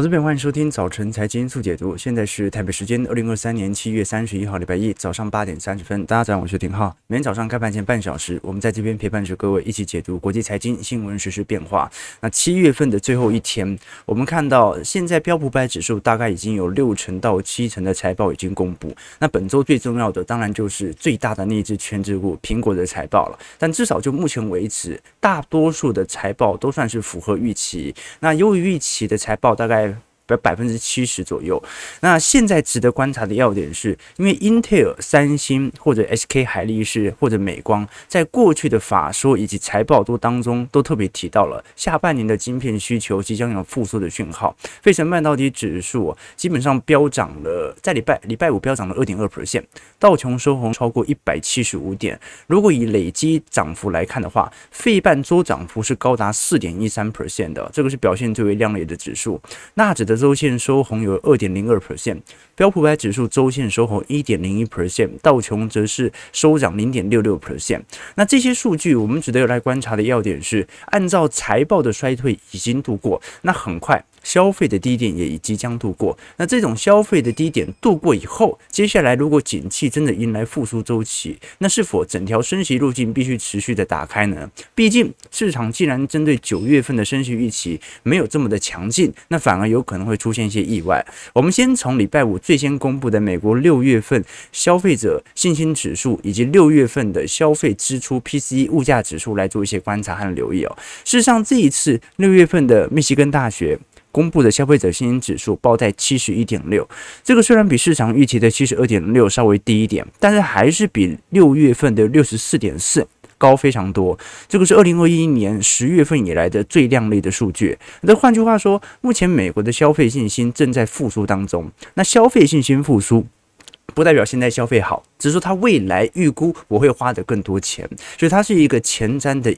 我这边欢迎收听早晨财经速解读。现在是台北时间二零二三年七月三十一号，礼拜一早上八点三十分。大家早上好，我是廷浩。每天早上开盘前半小时，我们在这边陪伴着各位一起解读国际财经新闻实、时变化。那七月份的最后一天，我们看到现在标普百指数大概已经有六成到七成的财报已经公布。那本周最重要的当然就是最大的那只权值股苹果的财报了。但至少就目前为止，大多数的财报都算是符合预期。那优于预期的财报大概。百分之七十左右。那现在值得观察的要点是，因为英特尔、三星或者 SK 海力士或者美光，在过去的法说以及财报都当中都特别提到了下半年的晶片需求即将有复苏的讯号。费城半导体指数基本上飙涨了，在礼拜礼拜五飙涨了二点二 percent，道琼收红超过一百七十五点。如果以累积涨幅来看的话，费半周涨幅是高达四点一三 percent 的，这个是表现最为亮丽的指数。纳指的周线收红有二点零二 percent，标普五百指数周线收红一点零一 percent，道琼则是收涨零点六六 percent。那这些数据，我们值得来观察的要点是，按照财报的衰退已经度过，那很快。消费的低点也已即将度过，那这种消费的低点度过以后，接下来如果景气真的迎来复苏周期，那是否整条升息路径必须持续的打开呢？毕竟市场既然针对九月份的升息预期没有这么的强劲，那反而有可能会出现一些意外。我们先从礼拜五最先公布的美国六月份消费者信心指数以及六月份的消费支出 PCE 物价指数来做一些观察和留意哦。事实上，这一次六月份的密西根大学。公布的消费者信心指数报在七十一点六，这个虽然比市场预期的七十二点六稍微低一点，但是还是比六月份的六十四点四高非常多。这个是二零二一年十月份以来的最亮丽的数据。那换句话说，目前美国的消费信心正在复苏当中。那消费信心复苏，不代表现在消费好，只是说它未来预估我会花的更多钱，所以它是一个前瞻的。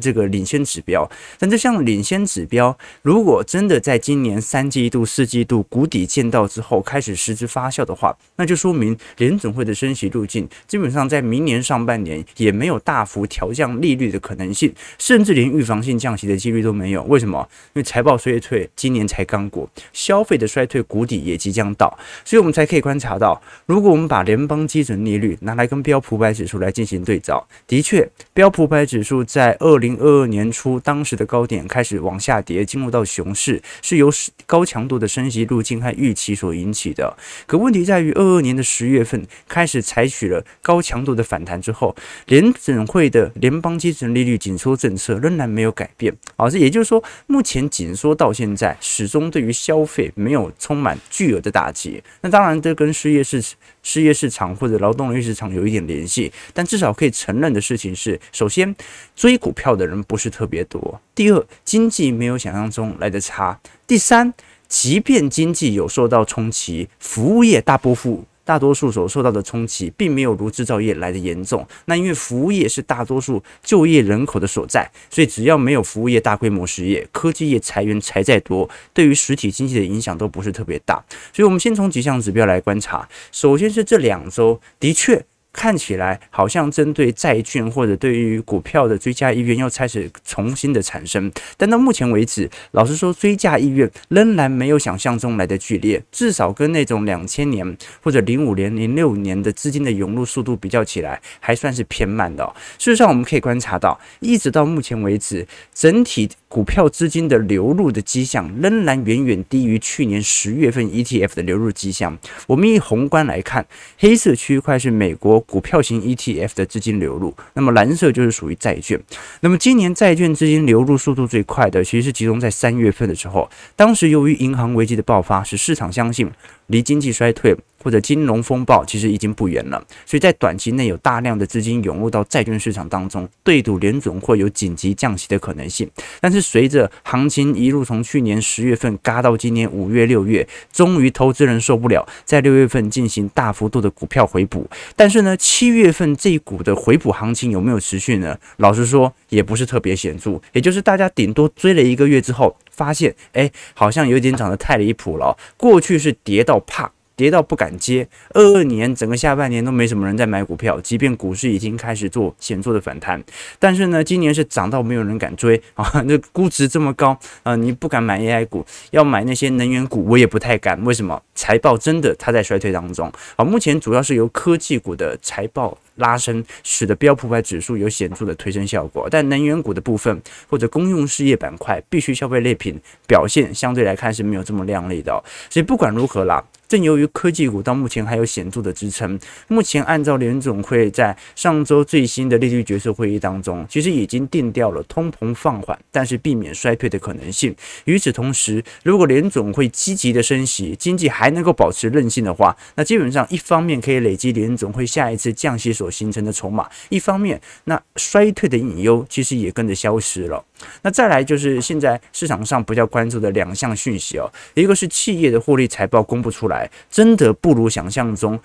这个领先指标，但这项领先指标，如果真的在今年三季度、四季度谷底见到之后开始实质发酵的话，那就说明联准会的升息路径基本上在明年上半年也没有大幅调降利率的可能性，甚至连预防性降息的几率都没有。为什么？因为财报衰退今年才刚过，消费的衰退谷底也即将到，所以我们才可以观察到，如果我们把联邦基准利率拿来跟标普百指数来进行对照，的确，标普百指数在在二零二二年初，当时的高点开始往下跌，进入到熊市，是由高强度的升息路径和预期所引起的。可问题在于，二二年的十月份开始采取了高强度的反弹之后，联准会的联邦基准利率紧缩政策仍然没有改变。啊，这也就是说，目前紧缩到现在，始终对于消费没有充满巨额的打击。那当然，这跟失业是失业市场或者劳动力市场有一点联系，但至少可以承认的事情是，首先追股。票的人不是特别多。第二，经济没有想象中来的差。第三，即便经济有受到冲击，服务业大部分大多数所受到的冲击，并没有如制造业来的严重。那因为服务业是大多数就业人口的所在，所以只要没有服务业大规模失业，科技业裁员裁再多，对于实体经济的影响都不是特别大。所以，我们先从几项指标来观察。首先是这两周，的确。看起来好像针对债券或者对于股票的追加意愿又开始重新的产生，但到目前为止，老实说，追加意愿仍然没有想象中来的剧烈，至少跟那种两千年或者零五年、零六年的资金的涌入速度比较起来，还算是偏慢的。事实上，我们可以观察到，一直到目前为止，整体股票资金的流入的迹象仍然远远低于去年十月份 ETF 的流入迹象。我们以宏观来看，黑色区块是美国。股票型 ETF 的资金流入，那么蓝色就是属于债券。那么今年债券资金流入速度最快的，其实是集中在三月份的时候。当时由于银行危机的爆发，使市场相信离经济衰退或者金融风暴其实已经不远了，所以在短期内有大量的资金涌入到债券市场当中，对赌联准会有紧急降息的可能性。但是随着行情一路从去年十月份嘎到今年五月、六月，终于投资人受不了，在六月份进行大幅度的股票回补。但是呢，七月份这一股的回补行情有没有持续呢？老实说，也不是特别显著，也就是大家顶多追了一个月之后，发现哎，好像有点涨得太离谱了。过去是跌到怕。跌到不敢接。二二年整个下半年都没什么人在买股票，即便股市已经开始做显著的反弹，但是呢，今年是涨到没有人敢追 啊，那估值这么高啊，你不敢买 AI 股，要买那些能源股，我也不太敢。为什么？财报真的它在衰退当中啊，目前主要是由科技股的财报。拉升，使得标普五百指数有显著的推升效果，但能源股的部分或者公用事业板块、必需消费类品表现相对来看是没有这么亮丽的哦。所以不管如何啦。正由于科技股到目前还有显著的支撑，目前按照联总会在上周最新的利率决策会议当中，其实已经定调了通膨放缓，但是避免衰退的可能性。与此同时，如果联总会积极的升息，经济还能够保持韧性的话，那基本上一方面可以累积联总会下一次降息所形成的筹码，一方面那衰退的隐忧其实也跟着消失了。那再来就是现在市场上比较关注的两项讯息哦，一个是企业的获利财报公布出来，真的不如想象中。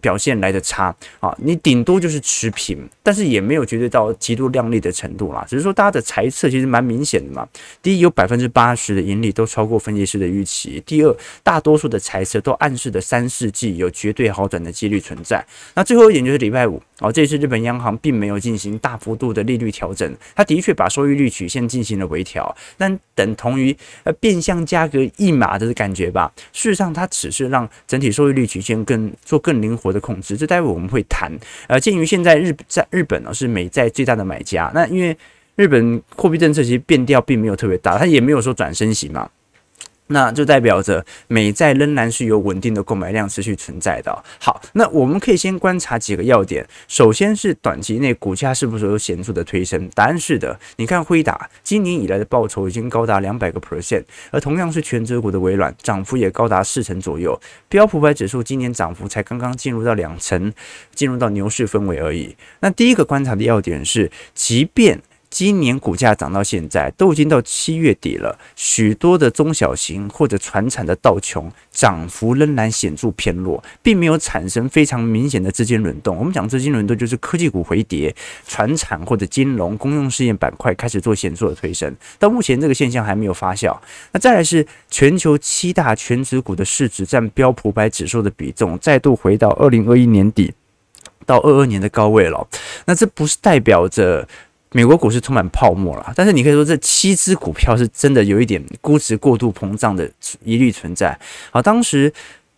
表现来的差啊，你顶多就是持平，但是也没有绝对到极度亮丽的程度啦。只是说大家的猜测其实蛮明显的嘛。第一，有百分之八十的盈利都超过分析师的预期；第二，大多数的猜测都暗示的三世纪有绝对好转的几率存在。那最后一点就是礼拜五哦，这次日本央行并没有进行大幅度的利率调整，它的确把收益率曲线进行了微调，但等同于呃变相价格一码的感觉吧。事实上，它只是让整体收益率曲线更做更灵。活的控制，这待会我们会谈。呃，鉴于现在日在日本呢是美债最大的买家，那因为日本货币政策其实变调并没有特别大，它也没有说转升息嘛。那就代表着美债仍然是有稳定的购买量持续存在的。好，那我们可以先观察几个要点。首先是短期内股价是不是有显著的推升？答案是的。你看辉达今年以来的报酬已经高达两百个 percent，而同样是权值股的微软涨幅也高达四成左右。标普百指数今年涨幅才刚刚进入到两成，进入到牛市氛围而已。那第一个观察的要点是，即便今年股价涨到现在，都已经到七月底了。许多的中小型或者传产的道琼涨幅仍然显著偏弱，并没有产生非常明显的资金轮动。我们讲资金轮动，就是科技股回跌，传产或者金融、公用事业板块开始做显著的推升。到目前这个现象还没有发酵。那再来是全球七大全值股的市值占标普百指数的比重，再度回到二零二一年底到二二年的高位了。那这不是代表着？美国股市充满泡沫了，但是你可以说这七只股票是真的有一点估值过度膨胀的疑虑存在。好，当时。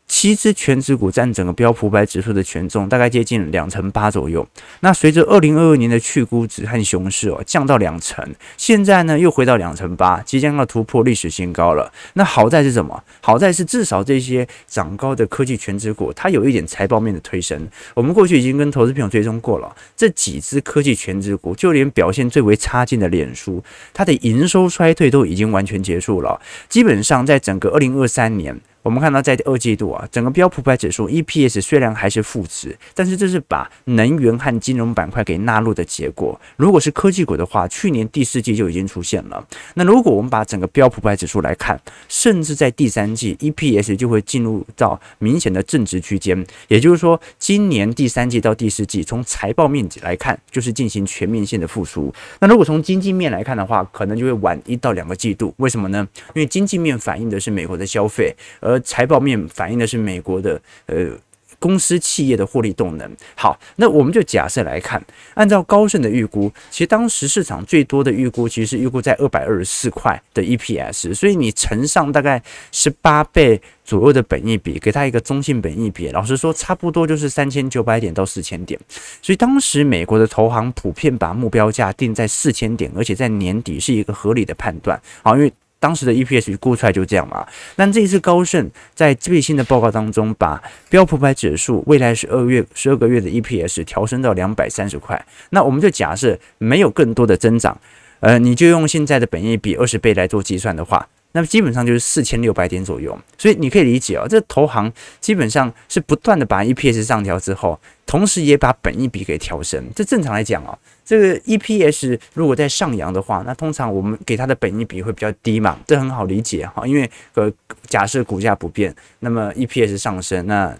七只权值股占整个标普五百指数的权重大概接近两成八左右。那随着二零二二年的去估值和熊市哦降到两成，现在呢又回到两成八，即将要突破历史新高了。那好在是什么？好在是至少这些涨高的科技权值股，它有一点财报面的推升。我们过去已经跟投资朋友追踪过了，这几只科技权值股，就连表现最为差劲的脸书，它的营收衰退都已经完全结束了。基本上在整个二零二三年。我们看到，在二季度啊，整个标普百指数 EPS 虽然还是负值，但是这是把能源和金融板块给纳入的结果。如果是科技股的话，去年第四季就已经出现了。那如果我们把整个标普百指数来看，甚至在第三季 EPS 就会进入到明显的正值区间。也就是说，今年第三季到第四季，从财报面积来看，就是进行全面性的复苏。那如果从经济面来看的话，可能就会晚一到两个季度。为什么呢？因为经济面反映的是美国的消费，而财报面反映的是美国的呃公司企业的获利动能。好，那我们就假设来看，按照高盛的预估，其实当时市场最多的预估其实是预估在二百二十四块的 EPS，所以你乘上大概十八倍左右的本益比，给它一个中性本益比，老实说差不多就是三千九百点到四千点。所以当时美国的投行普遍把目标价定在四千点，而且在年底是一个合理的判断。好，因为当时的 EPS 估出来就这样嘛。那这一次高盛在最新的报告当中，把标普百指数未来十二月十二个月的 EPS 调升到两百三十块。那我们就假设没有更多的增长，呃，你就用现在的本益比二十倍来做计算的话。那么基本上就是四千六百点左右，所以你可以理解啊、哦，这投行基本上是不断的把 EPS 上调之后，同时也把本益比给调升。这正常来讲啊、哦，这个 EPS 如果在上扬的话，那通常我们给它的本益比会比较低嘛，这很好理解哈，因为呃假设股价不变，那么 EPS 上升，那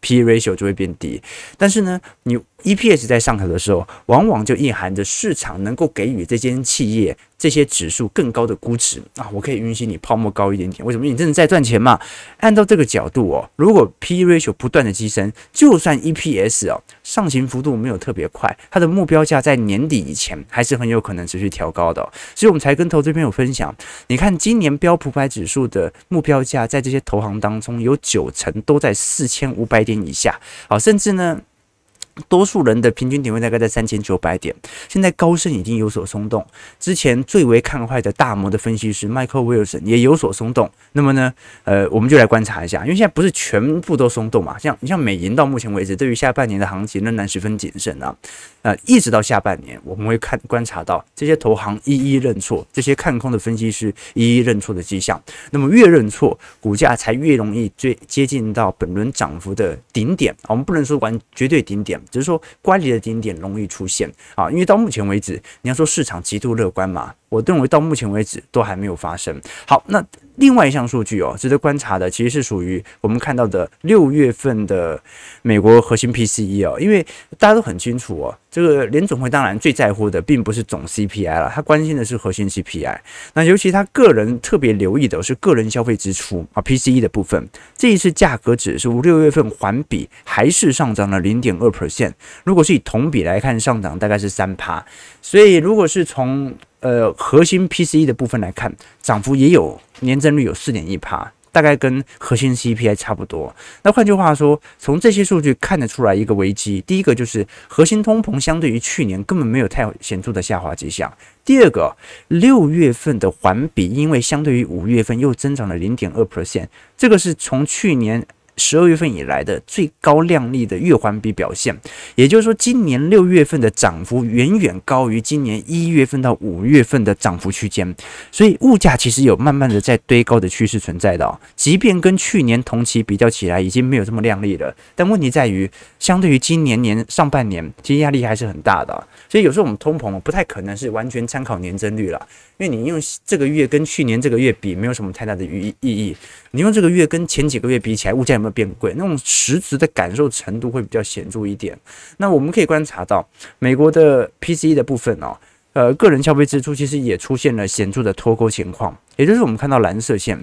P ratio 就会变低。但是呢，你 EPS 在上调的时候，往往就蕴含着市场能够给予这间企业。这些指数更高的估值啊，我可以允许你泡沫高一点点。为什么？你真的在赚钱嘛？按照这个角度哦，如果 P/E ratio 不断的提升，就算 EPS 哦上行幅度没有特别快，它的目标价在年底以前还是很有可能持续调高的。所以我们才跟投资朋友分享，你看今年标普百指数的目标价在这些投行当中有九成都在四千五百点以下，好，甚至呢。多数人的平均点位大概在三千九百点，现在高盛已经有所松动，之前最为看坏的大摩的分析师 Michael Wilson 也有所松动。那么呢，呃，我们就来观察一下，因为现在不是全部都松动嘛，像你像美银到目前为止，对于下半年的行情仍然十分谨慎啊。呃，一直到下半年，我们会看观察到这些投行一一认错，这些看空的分析师一一认错的迹象。那么越认错，股价才越容易最接近到本轮涨幅的顶点。我们不能说完绝对顶点。只是说，乖离的顶点容易出现。啊，因为到目前为止，你要说市场极度乐观嘛，我认为到目前为止都还没有发生。好，那。另外一项数据哦，值得观察的，其实是属于我们看到的六月份的美国核心 PCE 哦，因为大家都很清楚哦，这个联总会当然最在乎的并不是总 CPI 了，他关心的是核心 CPI。那尤其他个人特别留意的是个人消费支出啊 PCE 的部分，这一次价格指数六月份环比还是上涨了零点二 percent，如果是以同比来看，上涨大概是三趴，所以如果是从呃，核心 PCE 的部分来看，涨幅也有年增率有四点一趴，大概跟核心 CPI 差不多。那换句话说，从这些数据看得出来一个危机：第一个就是核心通膨相对于去年根本没有太显著的下滑迹象；第二个，六月份的环比因为相对于五月份又增长了零点二 percent，这个是从去年。十二月份以来的最高亮丽的月环比表现，也就是说，今年六月份的涨幅远远高于今年一月份到五月份的涨幅区间，所以物价其实有慢慢的在堆高的趋势存在的。即便跟去年同期比较起来，已经没有这么亮丽了，但问题在于，相对于今年年上半年，其实压力还是很大的。所以有时候我们通膨不太可能是完全参考年增率了，因为你用这个月跟去年这个月比，没有什么太大的意意义。你用这个月跟前几个月比起来，物价有没有变贵？那种实质的感受程度会比较显著一点。那我们可以观察到，美国的 PCE 的部分哦，呃，个人消费支出其实也出现了显著的脱钩情况，也就是我们看到蓝色线。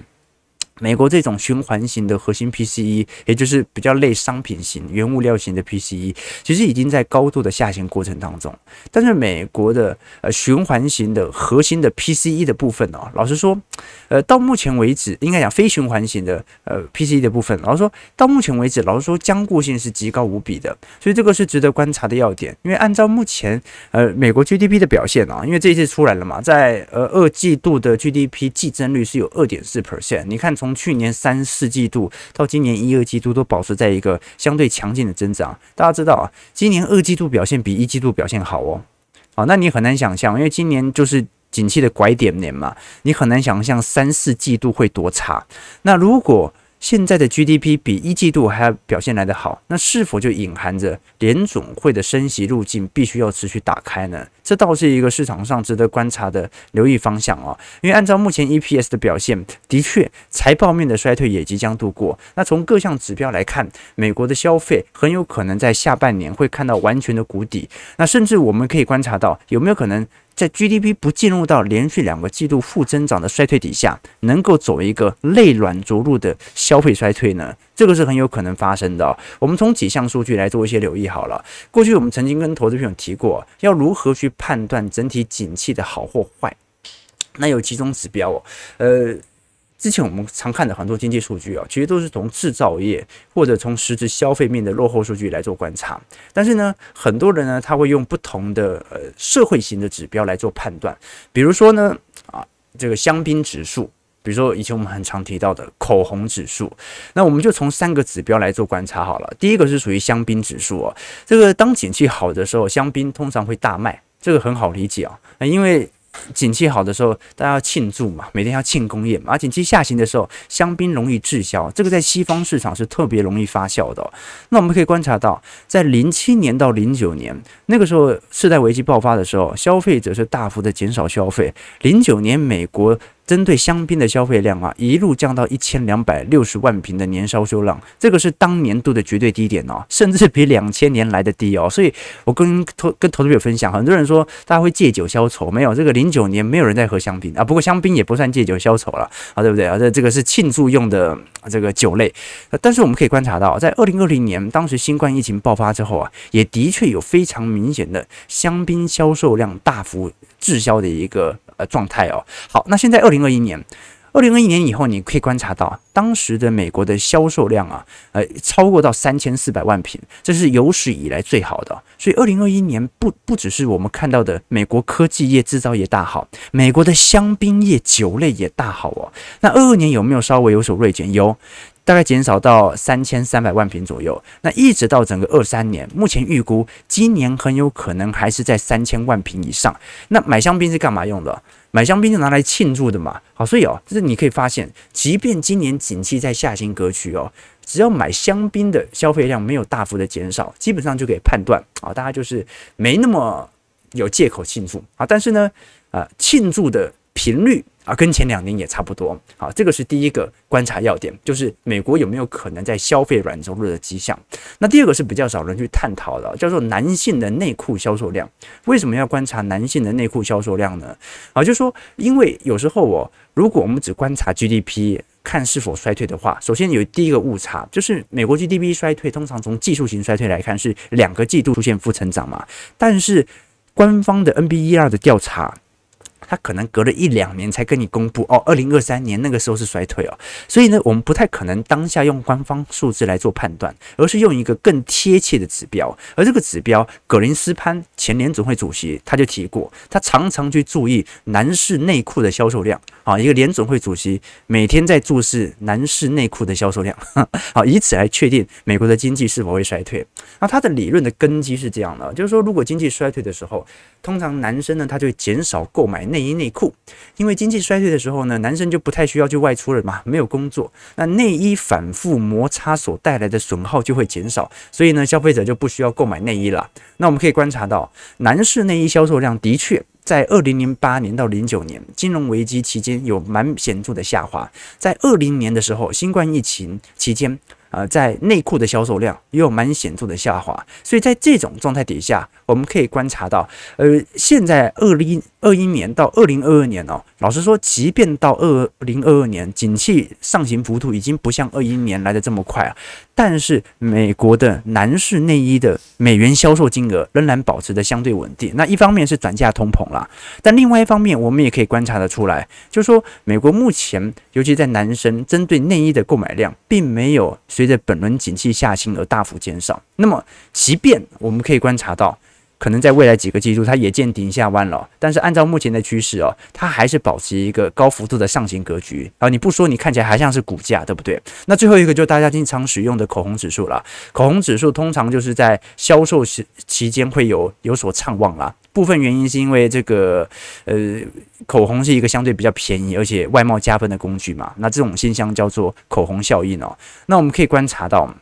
美国这种循环型的核心 PCE，也就是比较类商品型、原物料型的 PCE，其实已经在高度的下行过程当中。但是美国的呃循环型的核心的 PCE 的部分哦，老实说，呃，到目前为止，应该讲非循环型的呃 PCE 的部分，老实说到目前为止，老实说僵固性是极高无比的。所以这个是值得观察的要点。因为按照目前呃美国 GDP 的表现啊，因为这一次出来了嘛，在呃二季度的 GDP 季增率是有二点四 percent，你看从去年三四季度到今年一二季度都保持在一个相对强劲的增长。大家知道啊，今年二季度表现比一季度表现好哦。好，那你很难想象，因为今年就是景气的拐点年嘛，你很难想象三四季度会多差。那如果现在的 GDP 比一季度还要表现来得好，那是否就隐含着联总会的升息路径必须要持续打开呢？这倒是一个市场上值得观察的留意方向哦。因为按照目前 EPS 的表现，的确财报面的衰退也即将度过。那从各项指标来看，美国的消费很有可能在下半年会看到完全的谷底。那甚至我们可以观察到，有没有可能？在 GDP 不进入到连续两个季度负增长的衰退底下，能够走一个内软着陆的消费衰退呢？这个是很有可能发生的。我们从几项数据来做一些留意好了。过去我们曾经跟投资朋友提过，要如何去判断整体景气的好或坏？那有几种指标哦，呃。之前我们常看的很多经济数据啊，其实都是从制造业或者从实质消费面的落后数据来做观察。但是呢，很多人呢，他会用不同的呃社会型的指标来做判断。比如说呢，啊，这个香槟指数，比如说以前我们很常提到的口红指数。那我们就从三个指标来做观察好了。第一个是属于香槟指数啊，这个当景气好的时候，香槟通常会大卖，这个很好理解啊，因为。景气好的时候，大家要庆祝嘛，每天要庆功宴嘛。而景气下行的时候，香槟容易滞销，这个在西方市场是特别容易发酵的。那我们可以观察到，在零七年到零九年那个时候，次贷危机爆发的时候，消费者是大幅的减少消费。零九年美国针对香槟的消费量啊，一路降到一千两百六十万瓶的年销售量，这个是当年度的绝对低点哦，甚至比两千年来的低哦。所以我跟投跟投资者分享，很多人说大家会借酒消愁，没有，这个零九年没有人在喝香槟啊。不过香槟也不算借酒消愁了啊，对不对啊？这这个是庆祝用的这个酒类。但是我们可以观察到，在二零二零年当时新冠疫情爆发之后啊，也的确有非常明显的香槟销售量大幅滞销的一个。呃，状态哦，好，那现在二零二一年，二零二一年以后，你可以观察到当时的美国的销售量啊，呃，超过到三千四百万瓶，这是有史以来最好的。所以二零二一年不不只是我们看到的美国科技业、制造业大好，美国的香槟业、酒类也大好哦。那二二年有没有稍微有所锐减？有。大概减少到三千三百万瓶左右，那一直到整个二三年，目前预估今年很有可能还是在三千万瓶以上。那买香槟是干嘛用的？买香槟就拿来庆祝的嘛。好，所以哦，就是你可以发现，即便今年景气在下行格局哦，只要买香槟的消费量没有大幅的减少，基本上就可以判断啊，大家就是没那么有借口庆祝啊。但是呢，啊，庆祝的频率。啊，跟前两年也差不多。好，这个是第一个观察要点，就是美国有没有可能在消费软着陆的迹象。那第二个是比较少人去探讨的，叫做男性的内裤销售量。为什么要观察男性的内裤销售量呢？啊，就是说，因为有时候哦，如果我们只观察 GDP 看是否衰退的话，首先有第一个误差，就是美国 GDP 衰退通常从技术型衰退来看是两个季度出现负成长嘛，但是官方的 NBER 的调查。他可能隔了一两年才跟你公布哦，二零二三年那个时候是衰退哦，所以呢，我们不太可能当下用官方数字来做判断，而是用一个更贴切的指标。而这个指标，葛林斯潘前联总会主席他就提过，他常常去注意男士内裤的销售量啊，一个联准会主席每天在注视男士内裤的销售量，好，以此来确定美国的经济是否会衰退。那他的理论的根基是这样的，就是说，如果经济衰退的时候，通常男生呢，他就会减少购买内衣内裤，因为经济衰退的时候呢，男生就不太需要去外出了嘛，没有工作，那内衣反复摩擦所带来的损耗就会减少，所以呢，消费者就不需要购买内衣了。那我们可以观察到，男士内衣销售量的确在二零零八年到零九年金融危机期间有蛮显著的下滑，在二零年的时候，新冠疫情期间。呃，在内裤的销售量也有蛮显著的下滑，所以在这种状态底下，我们可以观察到，呃，现在二零二一年到二零二二年哦，老实说，即便到二零二二年，景气上行幅度已经不像二一年来的这么快啊，但是美国的男士内衣的美元销售金额仍然保持着相对稳定。那一方面是转嫁通膨啦，但另外一方面，我们也可以观察得出来，就是说，美国目前尤其在男生针对内衣的购买量，并没有。随着本轮景气下行而大幅减少，那么即便我们可以观察到，可能在未来几个季度它也见顶下弯了，但是按照目前的趋势哦，它还是保持一个高幅度的上行格局啊！你不说，你看起来还像是股价，对不对？那最后一个就是大家经常使用的口红指数了，口红指数通常就是在销售时期间会有有所畅旺啦。部分原因是因为这个，呃，口红是一个相对比较便宜而且外貌加分的工具嘛。那这种现象叫做口红效应哦。那我们可以观察到，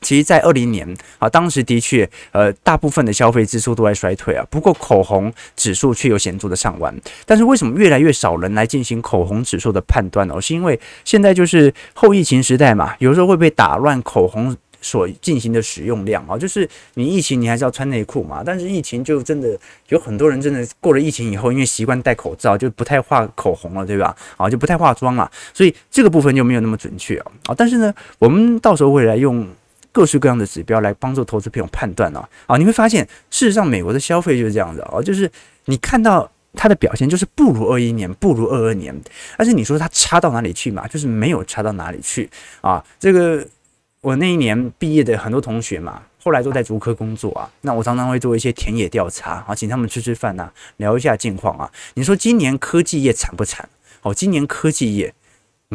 其实，在二零年啊，当时的确，呃，大部分的消费支出都在衰退啊。不过，口红指数却有显著的上弯。但是，为什么越来越少人来进行口红指数的判断呢？是因为现在就是后疫情时代嘛，有时候会被打乱口红。所进行的使用量啊，就是你疫情你还是要穿内裤嘛，但是疫情就真的有很多人真的过了疫情以后，因为习惯戴口罩，就不太画口红了，对吧？啊，就不太化妆了，所以这个部分就没有那么准确啊。但是呢，我们到时候会来用各式各样的指标来帮助投资朋友判断啊。啊，你会发现，事实上美国的消费就是这样子哦，就是你看到它的表现就是不如二一年，不如二二年，但是你说它差到哪里去嘛？就是没有差到哪里去啊，这个。我那一年毕业的很多同学嘛，后来都在竹科工作啊。那我常常会做一些田野调查啊，请他们吃吃饭呐，聊一下近况啊。你说今年科技业惨不惨？哦，今年科技业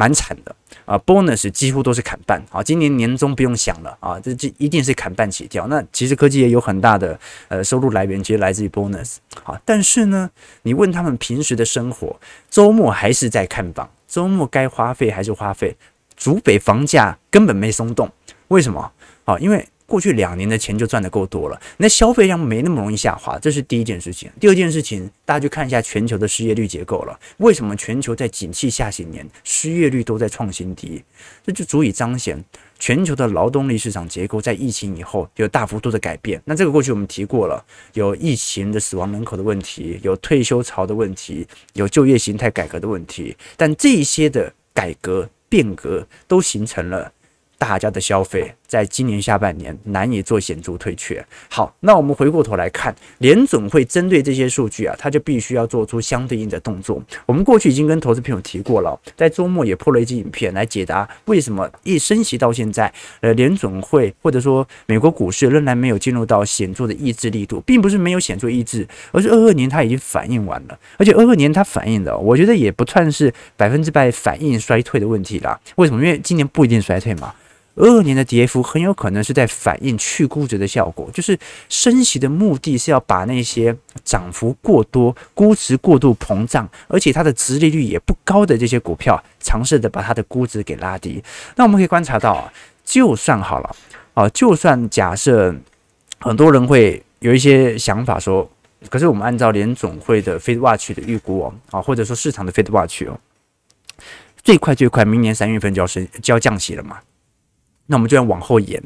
蛮惨的啊，bonus 几乎都是砍半啊。今年年终不用想了啊，这这一定是砍半起跳。那其实科技也有很大的呃收入来源，其实来自于 bonus 啊。但是呢，你问他们平时的生活，周末还是在看房，周末该花费还是花费。主北房价根本没松动，为什么？啊，因为过去两年的钱就赚得够多了，那消费量没那么容易下滑，这是第一件事情。第二件事情，大家去看一下全球的失业率结构了，为什么全球在景气下行年失业率都在创新低？这就足以彰显全球的劳动力市场结构在疫情以后有大幅度的改变。那这个过去我们提过了，有疫情的死亡人口的问题，有退休潮的问题，有就业形态改革的问题，但这些的改革变革都形成了。大家的消费在今年下半年难以做显著退却。好，那我们回过头来看，联准会针对这些数据啊，它就必须要做出相对应的动作。我们过去已经跟投资朋友提过了，在周末也破了一支影片来解答为什么一升息到现在，呃，联准会或者说美国股市仍然没有进入到显著的抑制力度，并不是没有显著抑制，而是二二年它已经反应完了，而且二二年它反应的，我觉得也不算是百分之百反应衰退的问题啦。为什么？因为今年不一定衰退嘛。二二年的跌幅很有可能是在反映去估值的效果，就是升息的目的是要把那些涨幅过多、估值过度膨胀，而且它的殖利率也不高的这些股票，尝试着把它的估值给拉低。那我们可以观察到啊，就算好了啊，就算假设很多人会有一些想法说，可是我们按照联总会的 FedWatch 的预估哦，啊，或者说市场的 FedWatch 哦，最快最快明年三月份就要升就要降息了嘛。那我们就要往后延，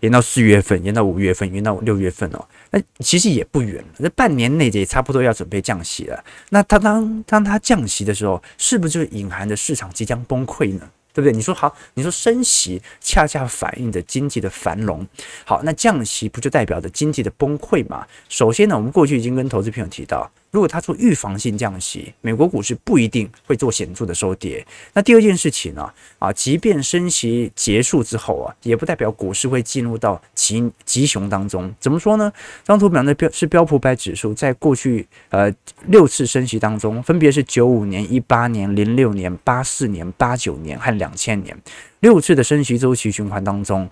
延到四月份，延到五月份，延到六月份哦。那其实也不远了，那半年内也差不多要准备降息了。那它当当它降息的时候，是不是就隐含着市场即将崩溃呢？对不对？你说好，你说升息恰恰反映着经济的繁荣，好，那降息不就代表着经济的崩溃吗？首先呢，我们过去已经跟投资朋友提到。如果他做预防性降息，美国股市不一定会做显著的收跌。那第二件事情呢？啊，即便升息结束之后啊，也不代表股市会进入到极极熊当中。怎么说呢？张图表的标是标普百指数，在过去呃六次升息当中，分别是九五年、一八年、零六年、八四年、八九年和两千年六次的升息周期循环当中。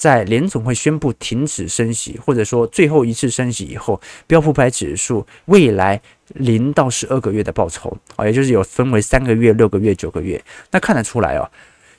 在联总会宣布停止升息，或者说最后一次升息以后，标普五百指数未来零到十二个月的报酬啊，也就是有分为三个月、六个月、九个月，那看得出来哦。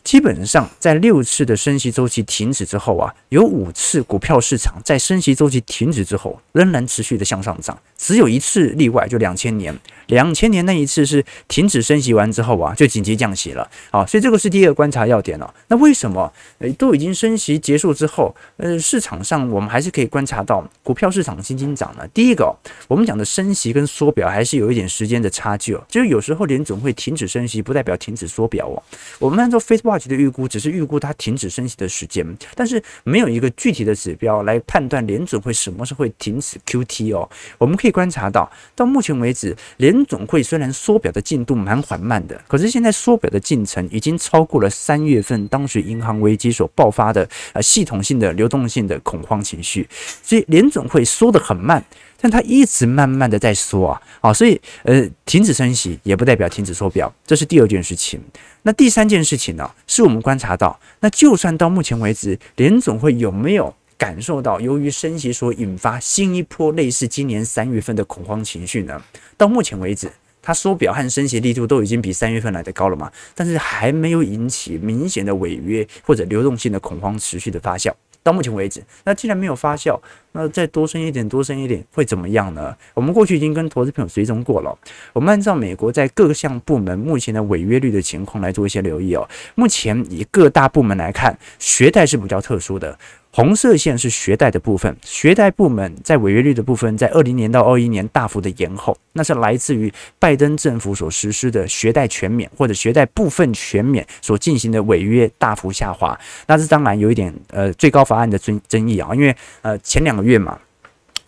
基本上，在六次的升息周期停止之后啊，有五次股票市场在升息周期停止之后仍然持续的向上涨，只有一次例外，就两千年。两千年那一次是停止升息完之后啊，就紧急降息了啊，所以这个是第二个观察要点了。那为什么呃都已经升息结束之后，呃市场上我们还是可以观察到股票市场轻轻涨呢？第一个，我们讲的升息跟缩表还是有一点时间的差距哦，就是有时候联总会停止升息，不代表停止缩表哦。我们按照 Facebook 话题的预估，只是预估它停止升息的时间，但是没有一个具体的指标来判断联准会什么时候会停止 QT 哦。我们可以观察到，到目前为止联总会虽然缩表的进度蛮缓慢的，可是现在缩表的进程已经超过了三月份当时银行危机所爆发的呃系统性的流动性的恐慌情绪，所以联准会缩得很慢，但它一直慢慢的在缩啊啊，所以呃停止升息也不代表停止缩表，这是第二件事情。那第三件事情呢，是我们观察到，那就算到目前为止联总会有没有感受到由于升息所引发新一波类似今年三月份的恐慌情绪呢？到目前为止，它缩表和升息力度都已经比三月份来得高了嘛？但是还没有引起明显的违约或者流动性的恐慌持续的发酵。到目前为止，那既然没有发酵，那再多升一点，多升一点会怎么样呢？我们过去已经跟投资朋友追踪过了。我们按照美国在各项部门目前的违约率的情况来做一些留意哦。目前以各大部门来看，学贷是比较特殊的。红色线是学贷的部分，学贷部门在违约率的部分，在二零年到二一年大幅的延后，那是来自于拜登政府所实施的学贷全免或者学贷部分全免所进行的违约大幅下滑，那是当然有一点呃最高法案的争争议啊，因为呃前两个月嘛。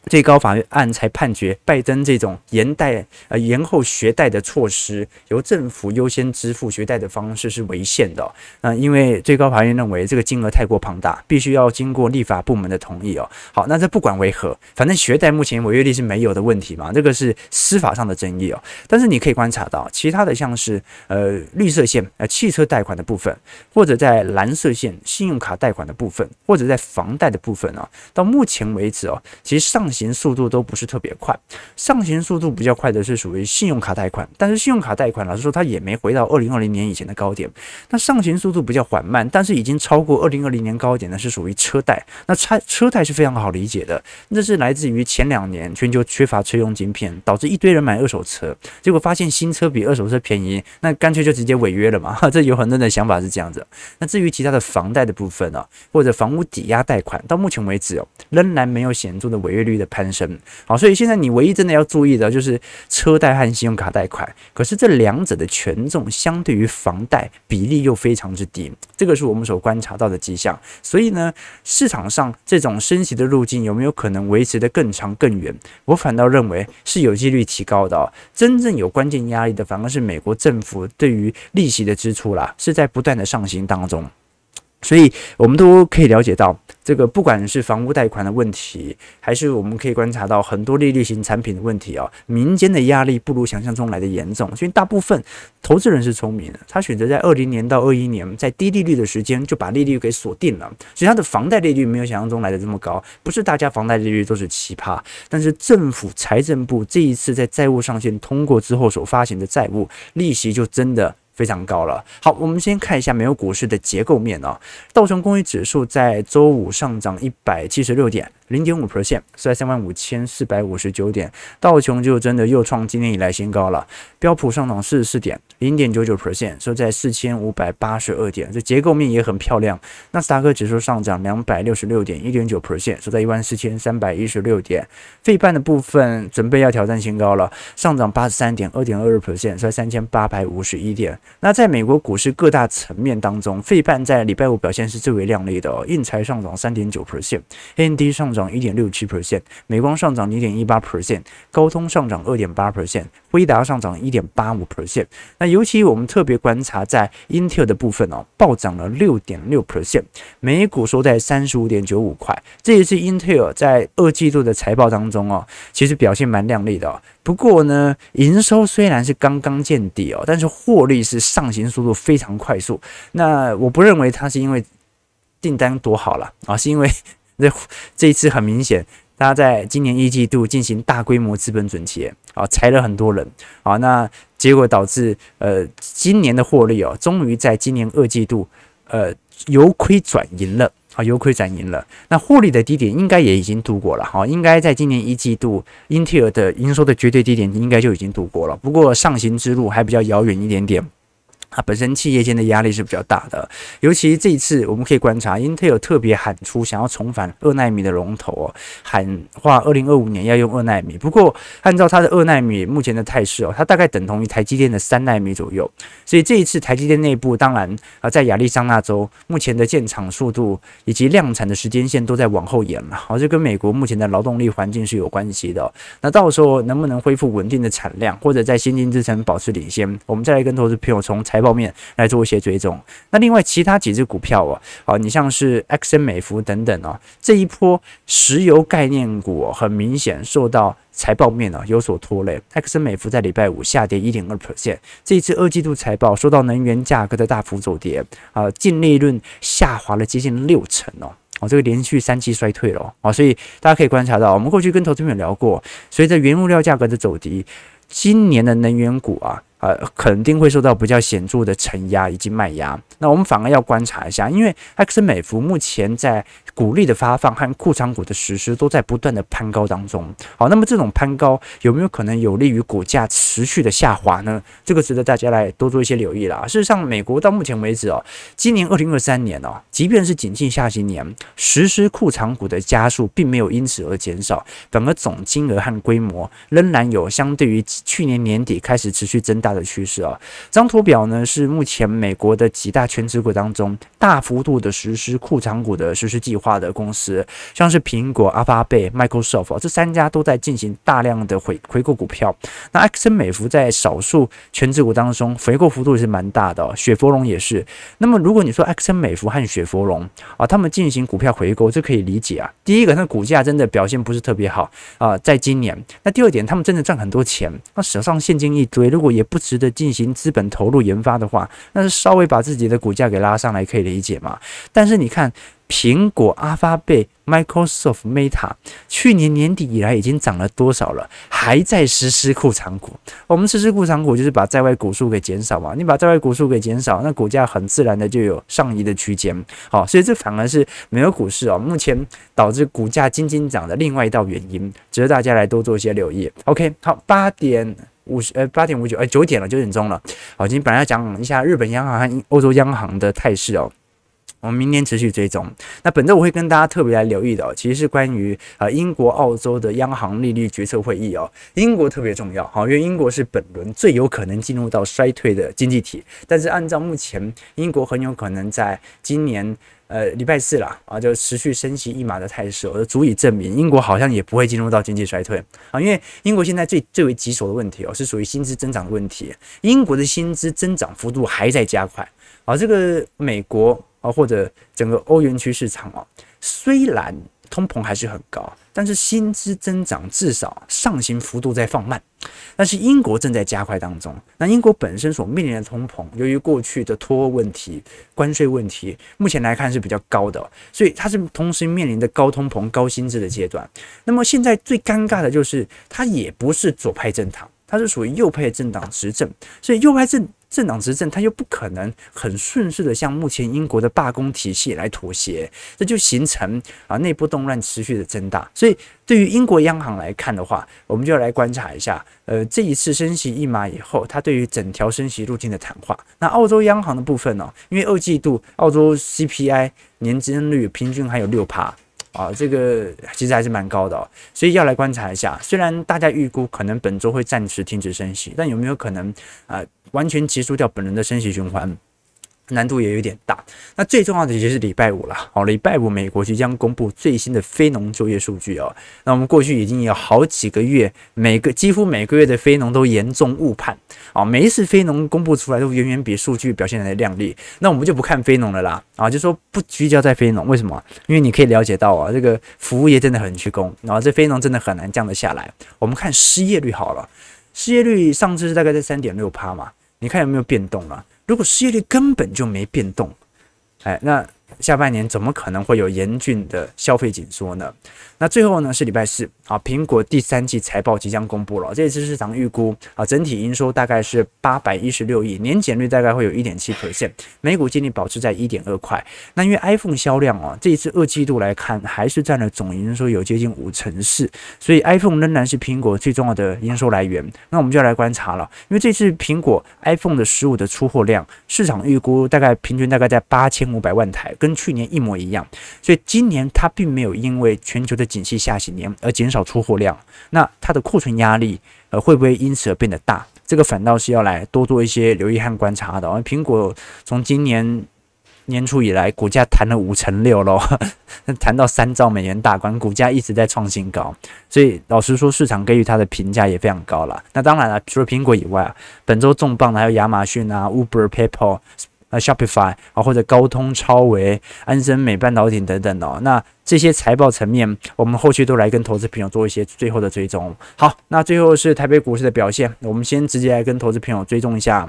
最高法院才判决，拜登这种延贷呃延后学贷的措施，由政府优先支付学贷的方式是违宪的。嗯，因为最高法院认为这个金额太过庞大，必须要经过立法部门的同意哦。好，那这不管为何，反正学贷目前违约率是没有的问题嘛，这个是司法上的争议哦。但是你可以观察到，其他的像是呃绿色线呃汽车贷款的部分，或者在蓝色线信用卡贷款的部分，或者在房贷的部分啊，到目前为止哦，其实上。行速度都不是特别快，上行速度比较快的是属于信用卡贷款，但是信用卡贷款老实说它也没回到二零二零年以前的高点。那上行速度比较缓慢，但是已经超过二零二零年高点的是属于车贷。那车车贷是非常好理解的，那是来自于前两年全球缺乏车用晶片，导致一堆人买二手车，结果发现新车比二手车便宜，那干脆就直接违约了嘛。这有很多人的想法是这样子。那至于其他的房贷的部分啊，或者房屋抵押贷款，到目前为止哦，仍然没有显著的违约率攀升。好，所以现在你唯一真的要注意的就是车贷和信用卡贷款。可是这两者的权重相对于房贷比例又非常之低，这个是我们所观察到的迹象。所以呢，市场上这种升息的路径有没有可能维持得更长更远？我反倒认为是有几率提高的。真正有关键压力的，反而是美国政府对于利息的支出啦，是在不断的上行当中。所以，我们都可以了解到，这个不管是房屋贷款的问题，还是我们可以观察到很多利率型产品的问题啊，民间的压力不如想象中来的严重。所以，大部分投资人是聪明的，他选择在二零年到二一年在低利率的时间就把利率给锁定了，所以他的房贷利率没有想象中来的这么高。不是大家房贷利率都是奇葩，但是政府财政部这一次在债务上限通过之后所发行的债务利息就真的。非常高了。好，我们先看一下美国股市的结构面啊。道琼工业指数在周五上涨一百七十六点。零点五 percent，是在三万五千四百五十九点，道琼就真的又创今年以来新高了。标普上涨四十四点，零点九九 percent，收在四千五百八十二点，这结构面也很漂亮。纳斯达克指数上涨两百六十六点，一点九 percent，收在一万四千三百一十六点。费半的部分准备要挑战新高了，上涨八十三点，二点二二 percent，收在三千八百五十一点。那在美国股市各大层面当中，费半在礼拜五表现是最为亮丽的哦，应材上涨三点九 percent，AMD 上涨。一点六七 percent，美光上涨零点一八 percent，高通上涨二点八 percent，辉达上涨一点八五 percent。那尤其我们特别观察在英特尔的部分哦，暴涨了六点六 percent，每股收在三十五点九五块。这也是英特尔在二季度的财报当中哦，其实表现蛮亮丽的哦。不过呢，营收虽然是刚刚见底哦，但是获利是上行速度非常快速。那我不认为它是因为订单多好了啊，是因为。这这一次很明显，他在今年一季度进行大规模资本准结啊，裁了很多人啊，那结果导致呃今年的获利哦，终于在今年二季度呃由亏转盈了啊，由亏转盈了。那获利的低点应该也已经度过了哈，应该在今年一季度英特尔的营收的绝对低点应该就已经度过了，不过上行之路还比较遥远一点点。它本身企业间的压力是比较大的，尤其这一次我们可以观察，Intel 特别喊出想要重返二纳米的龙头哦，喊话二零二五年要用二纳米。不过按照它的二纳米目前的态势哦，它大概等同于台积电的三纳米左右。所以这一次台积电内部当然啊，在亚利桑那州目前的建厂速度以及量产的时间线都在往后延了，好，这跟美国目前的劳动力环境是有关系的。那到时候能不能恢复稳定的产量，或者在先进制程保持领先，我们再来跟投资朋友从财报面来做一些追踪。那另外其他几只股票哦，好，你像是埃克森美孚等等哦，这一波石油概念股很明显受到财报面呢有所拖累。埃克森美孚在礼拜五下跌一点二 percent，这一次二季度财报受到能源价格的大幅走跌啊，净利润下滑了接近六成哦，哦，这个连续三期衰退了哦，所以大家可以观察到，我们过去跟投资朋友聊过，随着原物料价格的走低，今年的能源股啊。呃，肯定会受到比较显著的承压以及卖压。那我们反而要观察一下，因为埃克森美孚目前在股利的发放和库藏股的实施都在不断的攀高当中。好，那么这种攀高有没有可能有利于股价持续的下滑呢？这个值得大家来多做一些留意啦。事实上，美国到目前为止哦，今年二零二三年哦，即便是景气下行年，实施库藏股的加速并没有因此而减少，反而总金额和规模仍然有相对于去年年底开始持续增大的趋势啊，这张图表呢是目前美国的几大权值股当中大幅度的实施库藏股的实施计划的公司，像是苹果、阿发贝、Microsoft 这三家都在进行大量的回回购股票。那埃克森美孚在少数权值股当中回购幅度也是蛮大的，雪佛龙也是。那么如果你说埃克森美孚和雪佛龙啊，他们进行股票回购，这可以理解啊。第一个，那股价真的表现不是特别好啊，在今年。那第二点，他们真的赚很多钱，那手上现金一堆，如果也不值得进行资本投入研发的话，那是稍微把自己的股价给拉上来可以理解嘛。但是你看。苹果、阿发贝、Microsoft、Meta，去年年底以来已经涨了多少了？还在实施库藏股。我们实施库藏股就是把在外股数给减少嘛。你把在外股数给减少，那股价很自然的就有上移的区间。好，所以这反而是美国股市哦，目前导致股价惊惊涨的另外一道原因，值得大家来多做一些留意。OK，好，八点五十，呃，八点五九，呃，九点了，九点钟了。好，今天本来要讲一下日本央行和欧洲央行的态势哦。我们明年持续追踪。那本周我会跟大家特别来留意的哦，其实是关于呃英国、澳洲的央行利率决策会议哦。英国特别重要，好，因为英国是本轮最有可能进入到衰退的经济体。但是按照目前英国很有可能在今年呃礼拜四啦啊，就持续升息一码的态势，就足以证明英国好像也不会进入到经济衰退啊。因为英国现在最最为棘手的问题哦，是属于薪资增长的问题。英国的薪资增长幅度还在加快，而这个美国。啊，或者整个欧元区市场啊，虽然通膨还是很高，但是薪资增长至少上行幅度在放慢。但是英国正在加快当中。那英国本身所面临的通膨，由于过去的脱欧问题、关税问题，目前来看是比较高的，所以它是同时面临的高通膨、高薪资的阶段。那么现在最尴尬的就是，它也不是左派政党，它是属于右派政党执政，所以右派政。政党执政，他又不可能很顺势的向目前英国的罢工体系来妥协，这就形成啊内部动乱持续的增大。所以对于英国央行来看的话，我们就要来观察一下，呃，这一次升息一码以后，它对于整条升息路径的谈话。那澳洲央行的部分呢、因为二季度澳洲 CPI 年增率平均还有六趴。啊，这个其实还是蛮高的哦，所以要来观察一下。虽然大家预估可能本周会暂时停止升息，但有没有可能啊，完全结束掉本轮的升息循环？难度也有点大。那最重要的就是礼拜五了。好，礼拜五美国即将公布最新的非农就业数据哦。那我们过去已经有好几个月，每个几乎每个月的非农都严重误判啊。每一次非农公布出来都远远比数据表现来的亮丽。那我们就不看非农了啦啊，就说不聚焦在非农。为什么？因为你可以了解到啊，这个服务业真的很缺工，然后这非农真的很难降得下来。我们看失业率好了，失业率上次是大概在三点六趴嘛，你看有没有变动了？如果失业率根本就没变动，哎，那下半年怎么可能会有严峻的消费紧缩呢？那最后呢是礼拜四啊，苹果第三季财报即将公布了。这一次市场预估啊，整体营收大概是八百一十六亿，年减率大概会有一点七 percent，每股净利保持在一点二块。那因为 iPhone 销量哦，这一次二季度来看还是占了总营收有接近五成四，所以 iPhone 仍然是苹果最重要的营收来源。那我们就要来观察了，因为这次苹果 iPhone 的十五的出货量，市场预估大概平均大概在八千五百万台，跟去年一模一样，所以今年它并没有因为全球的景气下行年而减少出货量，那它的库存压力呃会不会因此而变得大？这个反倒是要来多做一些留意和观察的。而苹果从今年年初以来，股价弹了五成六喽，弹到三兆美元大关，股价一直在创新高。所以老实说，市场给予它的评价也非常高了。那当然了，除了苹果以外啊，本周重磅的还有亚马逊啊、Uber、PayPal。啊，Shopify 啊，或者高通、超维、安森美半导体等等哦，那这些财报层面，我们后续都来跟投资朋友做一些最后的追踪。好，那最后是台北股市的表现，我们先直接来跟投资朋友追踪一下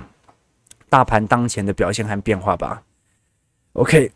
大盘当前的表现和变化吧。OK。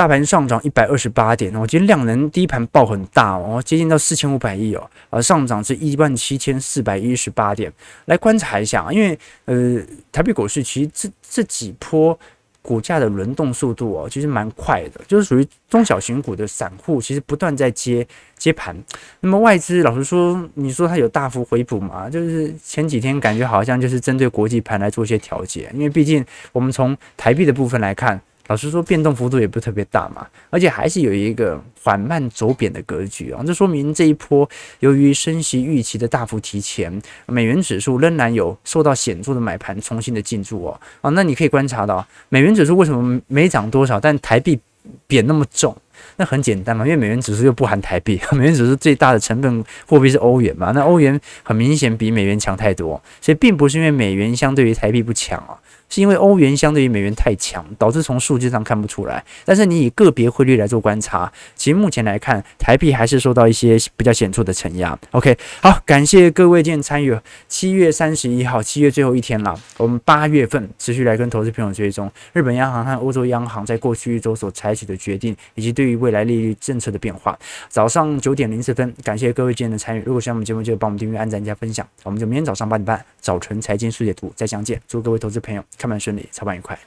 大盘上涨一百二十八点，我今天量能第一盘爆很大哦，接近到四千五百亿哦，而上涨是一万七千四百一十八点。来观察一下，因为呃，台北股市其实这这几波股价的轮动速度哦，其实蛮快的，就是属于中小型股的散户，其实不断在接接盘。那么外资老实说，你说它有大幅回补吗？就是前几天感觉好像就是针对国际盘来做一些调节，因为毕竟我们从台币的部分来看。老实说，变动幅度也不是特别大嘛，而且还是有一个缓慢走贬的格局啊，这说明这一波由于升息预期的大幅提前，美元指数仍然有受到显著的买盘重新的进驻哦。啊，那你可以观察到，美元指数为什么没涨多少，但台币贬那么重？那很简单嘛，因为美元指数又不含台币，美元指数最大的成分货币是欧元嘛，那欧元很明显比美元强太多，所以并不是因为美元相对于台币不强啊。是因为欧元相对于美元太强，导致从数据上看不出来。但是你以个别汇率来做观察，其实目前来看，台币还是受到一些比较显著的承压。OK，好，感谢各位今天参与。七月三十一号，七月最后一天了，我们八月份持续来跟投资朋友追踪日本央行和欧洲央行在过去一周所采取的决定，以及对于未来利率政策的变化。早上九点零四分，感谢各位今天的参与。如果喜欢我们节目，就帮我们订阅、按赞、加分享。我们就明天早上八点半，早晨财经速解读再相见。祝各位投资朋友开盘顺利，操盘愉快。